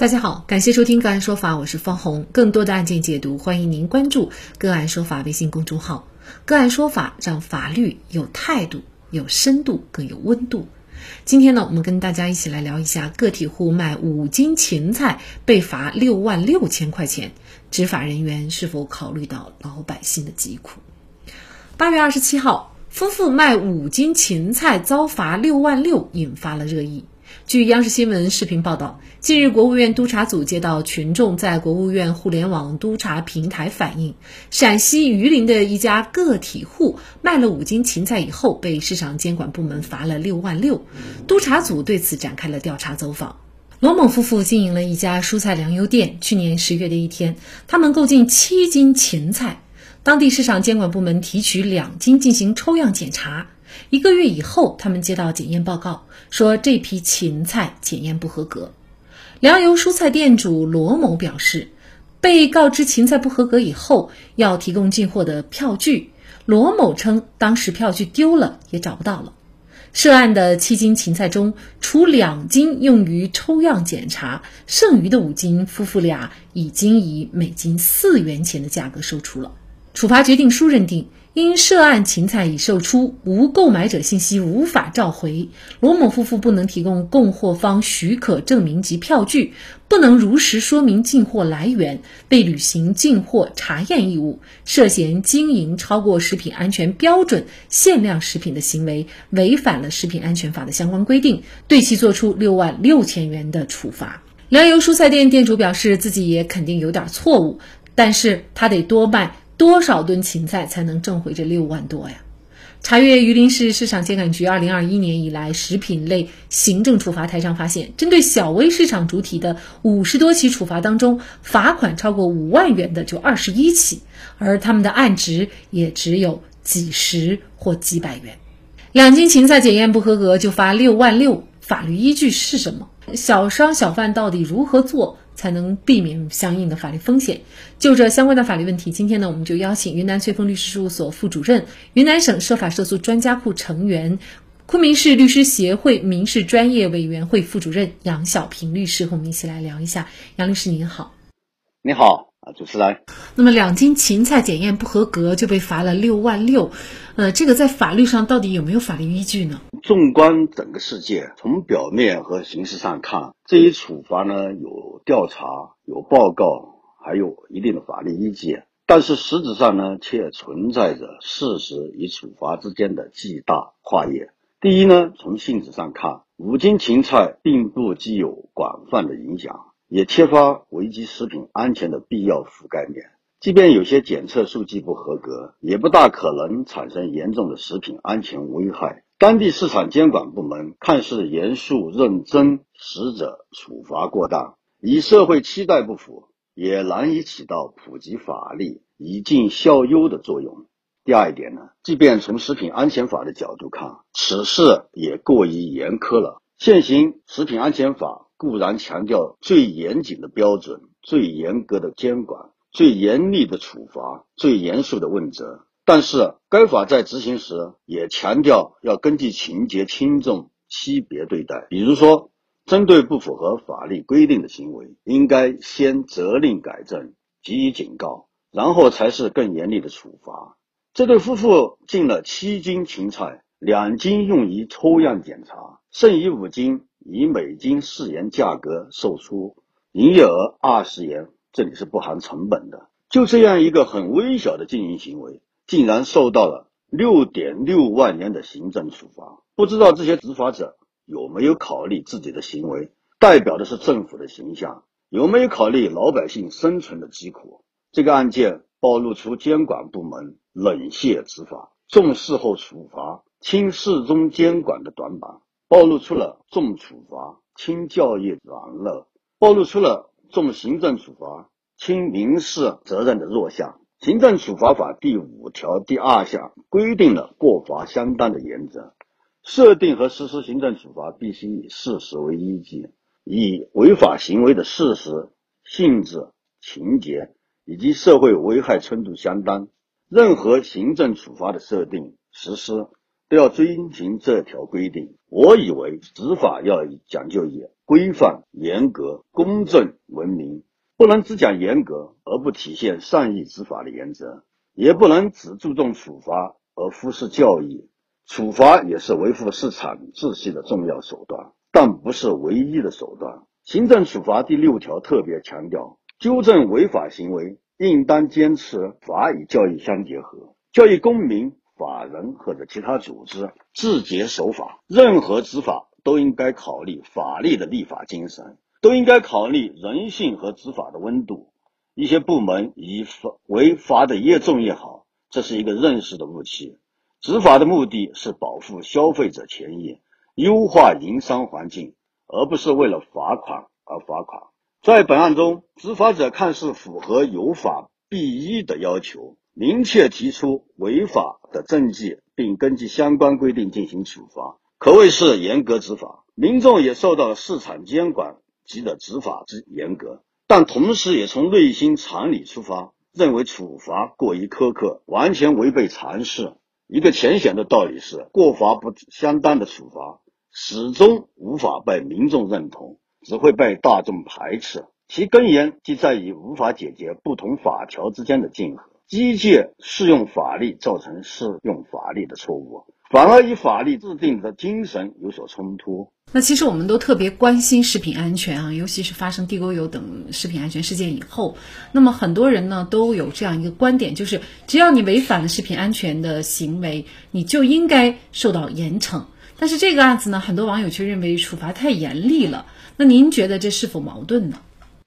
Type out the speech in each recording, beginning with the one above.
大家好，感谢收听个案说法，我是方红。更多的案件解读，欢迎您关注个案说法微信公众号。个案说法让法律有态度、有深度、更有温度。今天呢，我们跟大家一起来聊一下个体户卖五斤芹菜被罚六万六千块钱，执法人员是否考虑到老百姓的疾苦？八月二十七号，夫妇卖五斤芹菜遭罚六万六，引发了热议。据央视新闻视频报道，近日国务院督查组接到群众在国务院互联网督查平台反映，陕西榆林的一家个体户卖了五斤芹菜以后，被市场监管部门罚了六万六。督查组对此展开了调查走访。罗某夫妇经营了一家蔬菜粮油店，去年十月的一天，他们购进七斤芹菜，当地市场监管部门提取两斤进行抽样检查。一个月以后，他们接到检验报告，说这批芹菜检验不合格。粮油蔬菜店主罗某表示，被告知芹菜不合格以后，要提供进货的票据。罗某称，当时票据丢了，也找不到了。涉案的七斤芹菜中，除两斤用于抽样检查，剩余的五斤，夫妇俩已经以每斤四元钱的价格售出了。处罚决定书认定。因涉案芹菜已售出，无购买者信息无法召回，罗某夫妇不能提供供货方许可证明及票据，不能如实说明进货来源，未履行进货查验义务，涉嫌经营超过食品安全标准限量食品的行为，违反了食品安全法的相关规定，对其作出六万六千元的处罚。粮油蔬菜店店主表示，自己也肯定有点错误，但是他得多卖。多少吨芹菜才能挣回这六万多呀？查阅榆林市市场监管局二零二一年以来食品类行政处罚台上发现，针对小微市场主体的五十多起处罚当中，罚款超过五万元的就二十一起，而他们的案值也只有几十或几百元。两斤芹菜检验不合格就罚六万六，法律依据是什么？小商小贩到底如何做？才能避免相应的法律风险。就这相关的法律问题，今天呢，我们就邀请云南翠峰律师事务所副主任、云南省涉法涉诉专家库成员、昆明市律师协会民事专业委员会副主任杨小平律师和我们一起来聊一下。杨律师您好，你好。啊，主持人。那么两斤芹菜检验不合格就被罚了六万六，呃，这个在法律上到底有没有法律依据呢？纵观整个世界，从表面和形式上看，这一处罚呢有调查、有报告，还有一定的法律依据，但是实质上呢却存在着事实与处罚之间的巨大跨越。第一呢，从性质上看，五斤芹菜并不具有广泛的影响。也缺乏危及食品安全的必要覆盖面，即便有些检测数据不合格，也不大可能产生严重的食品安全危害。当地市场监管部门看似严肃认真，实则处罚过当，与社会期待不符，也难以起到普及法律、以儆效尤的作用。第二一点呢，即便从食品安全法的角度看，此事也过于严苛了。现行食品安全法。固然强调最严谨的标准、最严格的监管、最严厉的处罚、最严肃的问责，但是该法在执行时也强调要根据情节轻重区别对待。比如说，针对不符合法律规定的行为，应该先责令改正、给予警告，然后才是更严厉的处罚。这对夫妇进了七斤芹菜，两斤用于抽样检查，剩余五斤。以每斤四元价格售出，营业额二十元，这里是不含成本的。就这样一个很微小的经营行为，竟然受到了六点六万元的行政处罚。不知道这些执法者有没有考虑自己的行为代表的是政府的形象，有没有考虑老百姓生存的疾苦？这个案件暴露出监管部门冷血执法、重事后处罚、轻事中监管的短板。暴露出了重处罚轻教育软弱，暴露出了重行政处罚轻民事责任的弱项。行政处罚法第五条第二项规定了过罚相当的原则，设定和实施行政处罚必须以事实为依据，以违法行为的事实、性质、情节以及社会危害程度相当。任何行政处罚的设定、实施。都要遵循这条规定。我以为执法要讲究以规范、严格、公正、文明，不能只讲严格而不体现善意执法的原则，也不能只注重处罚而忽视教育。处罚也是维护市场秩序的重要手段，但不是唯一的手段。行政处罚第六条特别强调，纠正违法行为应当坚持法与教育相结合，教育公民、法人或者其他组织自觉守法。任何执法都应该考虑法律的立法精神，都应该考虑人性和执法的温度。一些部门以罚为罚的越重越好，这是一个认识的误区。执法的目的是保护消费者权益，优化营商环境，而不是为了罚款而罚款。在本案中，执法者看似符合有法必依的要求，明确提出违法的证据，并根据相关规定进行处罚，可谓是严格执法。民众也受到了市场监管局的执法之严格，但同时也从内心常理出发，认为处罚过于苛刻，完全违背常识。一个浅显的道理是，过罚不相当的处罚始终无法被民众认同，只会被大众排斥。其根源即在于无法解决不同法条之间的竞合，机械适用法律造成适用法律的错误，反而与法律制定的精神有所冲突。那其实我们都特别关心食品安全啊，尤其是发生地沟油等食品安全事件以后，那么很多人呢都有这样一个观点，就是只要你违反了食品安全的行为，你就应该受到严惩。但是这个案子呢，很多网友却认为处罚太严厉了。那您觉得这是否矛盾呢？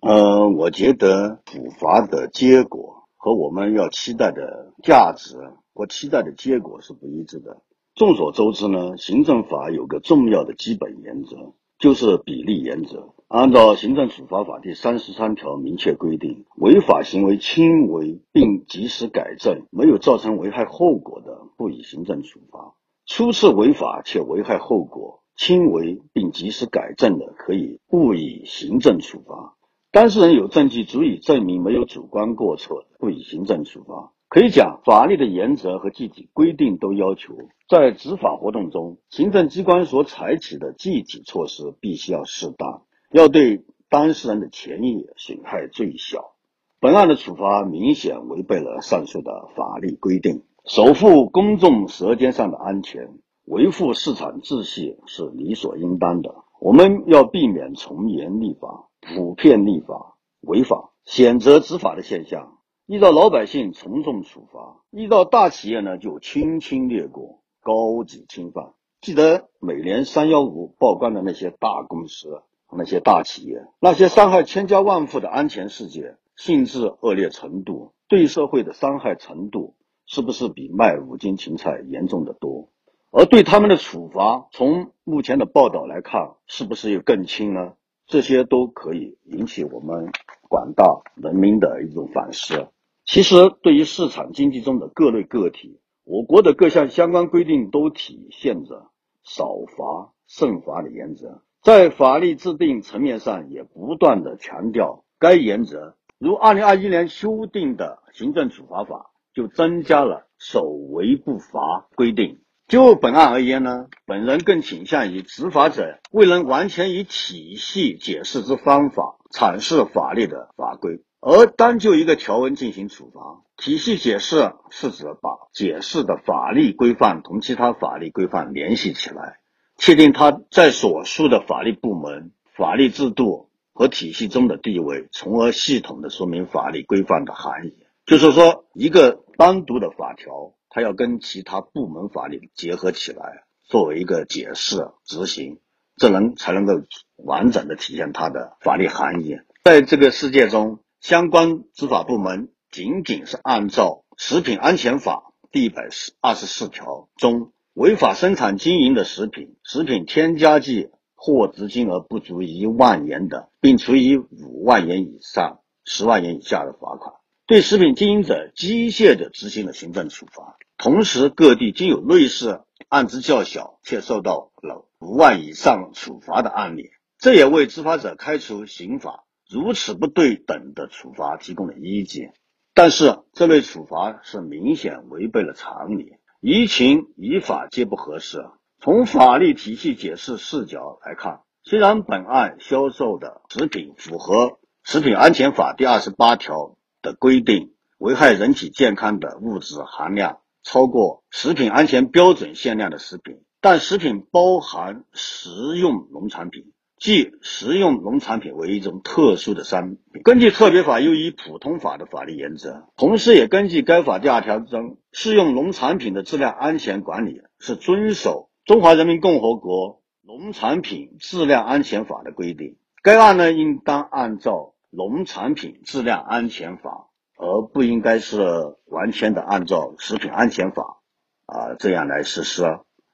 呃，我觉得处罚的结果和我们要期待的价值或期待的结果是不一致的。众所周知呢，行政法有个重要的基本原则，就是比例原则。按照行政处罚法第三十三条明确规定，违法行为轻微并及时改正，没有造成危害后果的，不以行政处罚；初次违法且危害后果轻微并及时改正的，可以不以行政处罚。当事人有证据足以证明没有主观过错，不以行政处罚。可以讲，法律的原则和具体规定都要求，在执法活动中，行政机关所采取的具体措施必须要适当，要对当事人的权益损害最小。本案的处罚明显违背了上述的法律规定。守护公众舌尖上的安全，维护市场秩序是理所应当的。我们要避免从严立法、普遍立法、违法、选择执法的现象。遇到老百姓从重处罚，遇到大企业呢就轻轻略过，高级侵犯。记得每年三幺五曝光的那些大公司、那些大企业，那些伤害千家万户的安全事件，性质恶劣程度、对社会的伤害程度，是不是比卖五斤芹菜严重的多？而对他们的处罚，从目前的报道来看，是不是又更轻呢？这些都可以引起我们。广大人民的一种反思。其实，对于市场经济中的各类个体，我国的各项相关规定都体现着少罚慎罚的原则，在法律制定层面上也不断的强调该原则。如二零二一年修订的行政处罚法就增加了首违不罚规定。就本案而言呢，本人更倾向于执法者未能完全以体系解释之方法阐释法律的法规，而单就一个条文进行处罚。体系解释是指把解释的法律规范同其他法律规范联系起来，确定它在所述的法律部门、法律制度和体系中的地位，从而系统的说明法律规范的含义。就是说，一个单独的法条。它要跟其他部门法律结合起来，作为一个解释执行，这能才能够完整的体现它的法律含义。在这个世界中，相关执法部门仅仅是按照《食品安全法》第一百二十四条中，违法生产经营的食品，食品添加剂货值金额不足一万元的，并处以五万元以上十万元以下的罚款。对食品经营者机械地执行了行政处罚，同时各地均有类似案值较小却受到了五万以上处罚的案例，这也为执法者开除刑法如此不对等的处罚提供了依据。但是这类处罚是明显违背了常理，于情于法皆不合适。从法律体系解释视角来看，虽然本案销售的食品符合《食品安全法》第二十八条的规定，危害人体健康的物质含量超过食品安全标准限量的食品，但食品包含食用农产品。即食用农产品为一种特殊的商品，根据特别法优于普通法的法律原则，同时也根据该法第二条中适用农产品的质量安全管理是遵守《中华人民共和国农产品质量安全法》的规定。该案呢，应当按照《农产品质量安全法》，而不应该是完全的按照《食品安全法》啊这样来实施。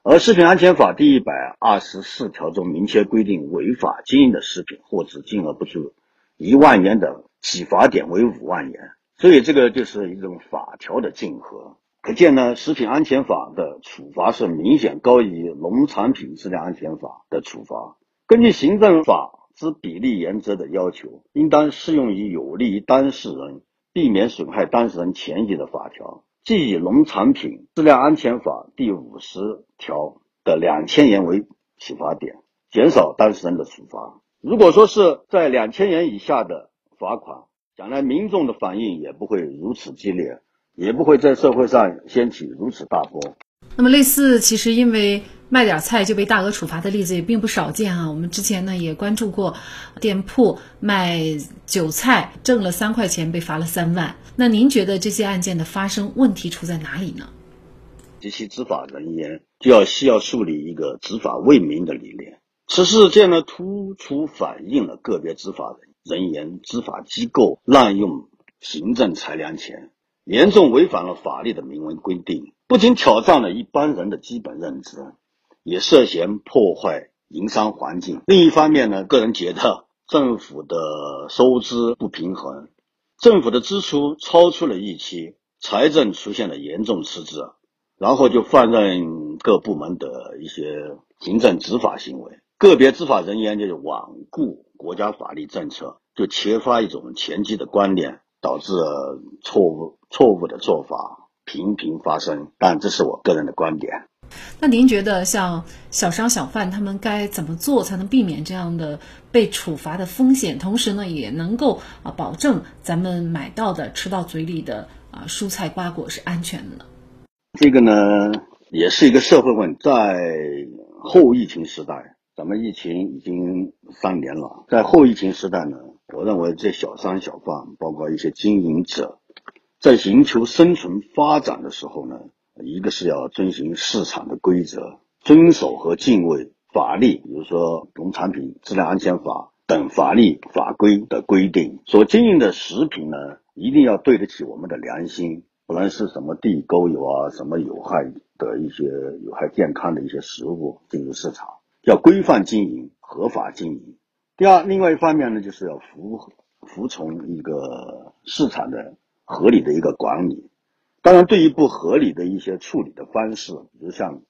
而《食品安全法》第一百二十四条中明确规定，违法经营的食品货值金额不足一万元的起罚点为五万元。所以，这个就是一种法条的竞合。可见呢，《食品安全法》的处罚是明显高于《农产品质量安全法》的处罚。根据行政法之比例原则的要求，应当适用于有利于当事人、避免损害当事人权益的法条。即以《农产品质量安全法》第五十条的两千元为起罚点，减少当事人的处罚。如果说是在两千元以下的罚款，将来民众的反应也不会如此激烈，也不会在社会上掀起如此大波。那么，类似其实因为卖点菜就被大额处罚的例子也并不少见啊。我们之前呢也关注过，店铺卖韭菜挣了三块钱被罚了三万。那您觉得这些案件的发生问题出在哪里呢？及其执法人员就要需要树立一个执法为民的理念。此事件呢突出反映了个别执法人员、执法机构滥用行政裁量权，严重违反了法律的明文规定。不仅挑战了一般人的基本认知，也涉嫌破坏营商环境。另一方面呢，个人觉得政府的收支不平衡，政府的支出超出了预期，财政出现了严重赤字，然后就放任各部门的一些行政执法行为，个别执法人员就是罔顾国家法律政策，就缺乏一种前期的观念，导致错误错误的做法。频频发生，但这是我个人的观点。那您觉得，像小商小贩他们该怎么做，才能避免这样的被处罚的风险？同时呢，也能够啊保证咱们买到的、吃到嘴里的啊蔬菜瓜果是安全的呢？这个呢，也是一个社会问题。在后疫情时代，咱们疫情已经三年了，在后疫情时代呢，我认为这小商小贩，包括一些经营者。在寻求生存发展的时候呢，一个是要遵循市场的规则，遵守和敬畏法律，比如说《农产品质量安全法》等法律法规的规定。所经营的食品呢，一定要对得起我们的良心，不能是什么地沟油啊，什么有害的一些有害健康的一些食物进入市场，要规范经营，合法经营。第二，另外一方面呢，就是要服服从一个市场的。合理的一个管理，当然，对于不合理的一些处理的方式，比如像，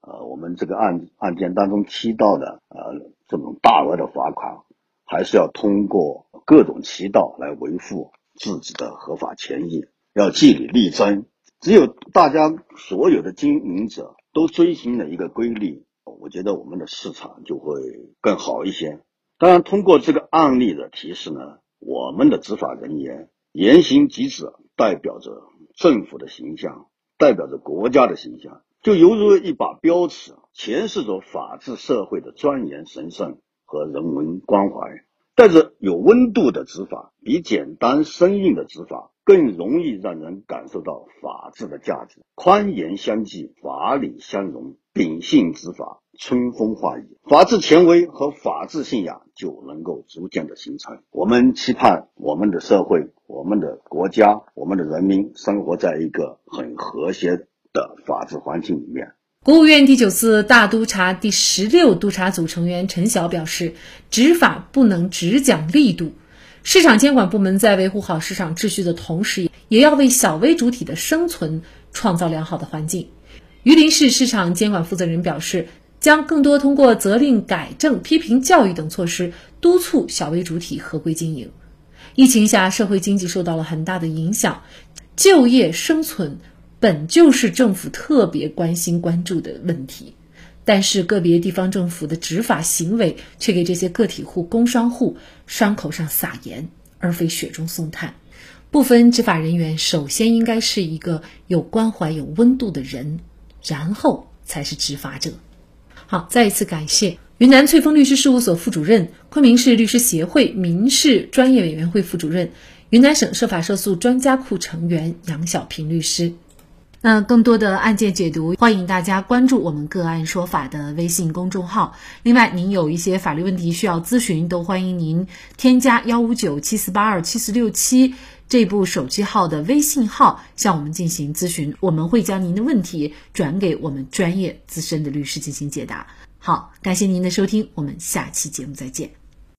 呃，我们这个案案件当中提到的，呃，这种大额的罚款，还是要通过各种渠道来维护自己的合法权益，要据理力争。只有大家所有的经营者都遵循了一个规律，我觉得我们的市场就会更好一些。当然，通过这个案例的提示呢，我们的执法人员。言行举止代表着政府的形象，代表着国家的形象，就犹如一把标尺，诠释着法治社会的庄严神圣和人文关怀。带着有温度的执法，比简单生硬的执法更容易让人感受到法治的价值。宽严相济，法理相容，秉性执法。春风化雨，法治权威和法治信仰就能够逐渐的形成。我们期盼我们的社会、我们的国家、我们的人民生活在一个很和谐的法治环境里面。国务院第九次大督查第十六督查组成员陈晓表示，执法不能只讲力度，市场监管部门在维护好市场秩序的同时，也要为小微主体的生存创造良好的环境。榆林市市场监管负责人表示。将更多通过责令、改正、批评教育等措施，督促小微主体合规经营。疫情下，社会经济受到了很大的影响，就业生存本就是政府特别关心关注的问题。但是个别地方政府的执法行为却给这些个体户、工商户伤口上撒盐，而非雪中送炭。部分执法人员首先应该是一个有关怀、有温度的人，然后才是执法者。好，再一次感谢云南翠峰律师事务所副主任、昆明市律师协会民事专业委员会副主任、云南省涉法涉诉专家库成员杨小平律师。那更多的案件解读，欢迎大家关注我们“个案说法”的微信公众号。另外，您有一些法律问题需要咨询，都欢迎您添加幺五九七四八二七四六七这部手机号的微信号向我们进行咨询，我们会将您的问题转给我们专业资深的律师进行解答。好，感谢您的收听，我们下期节目再见。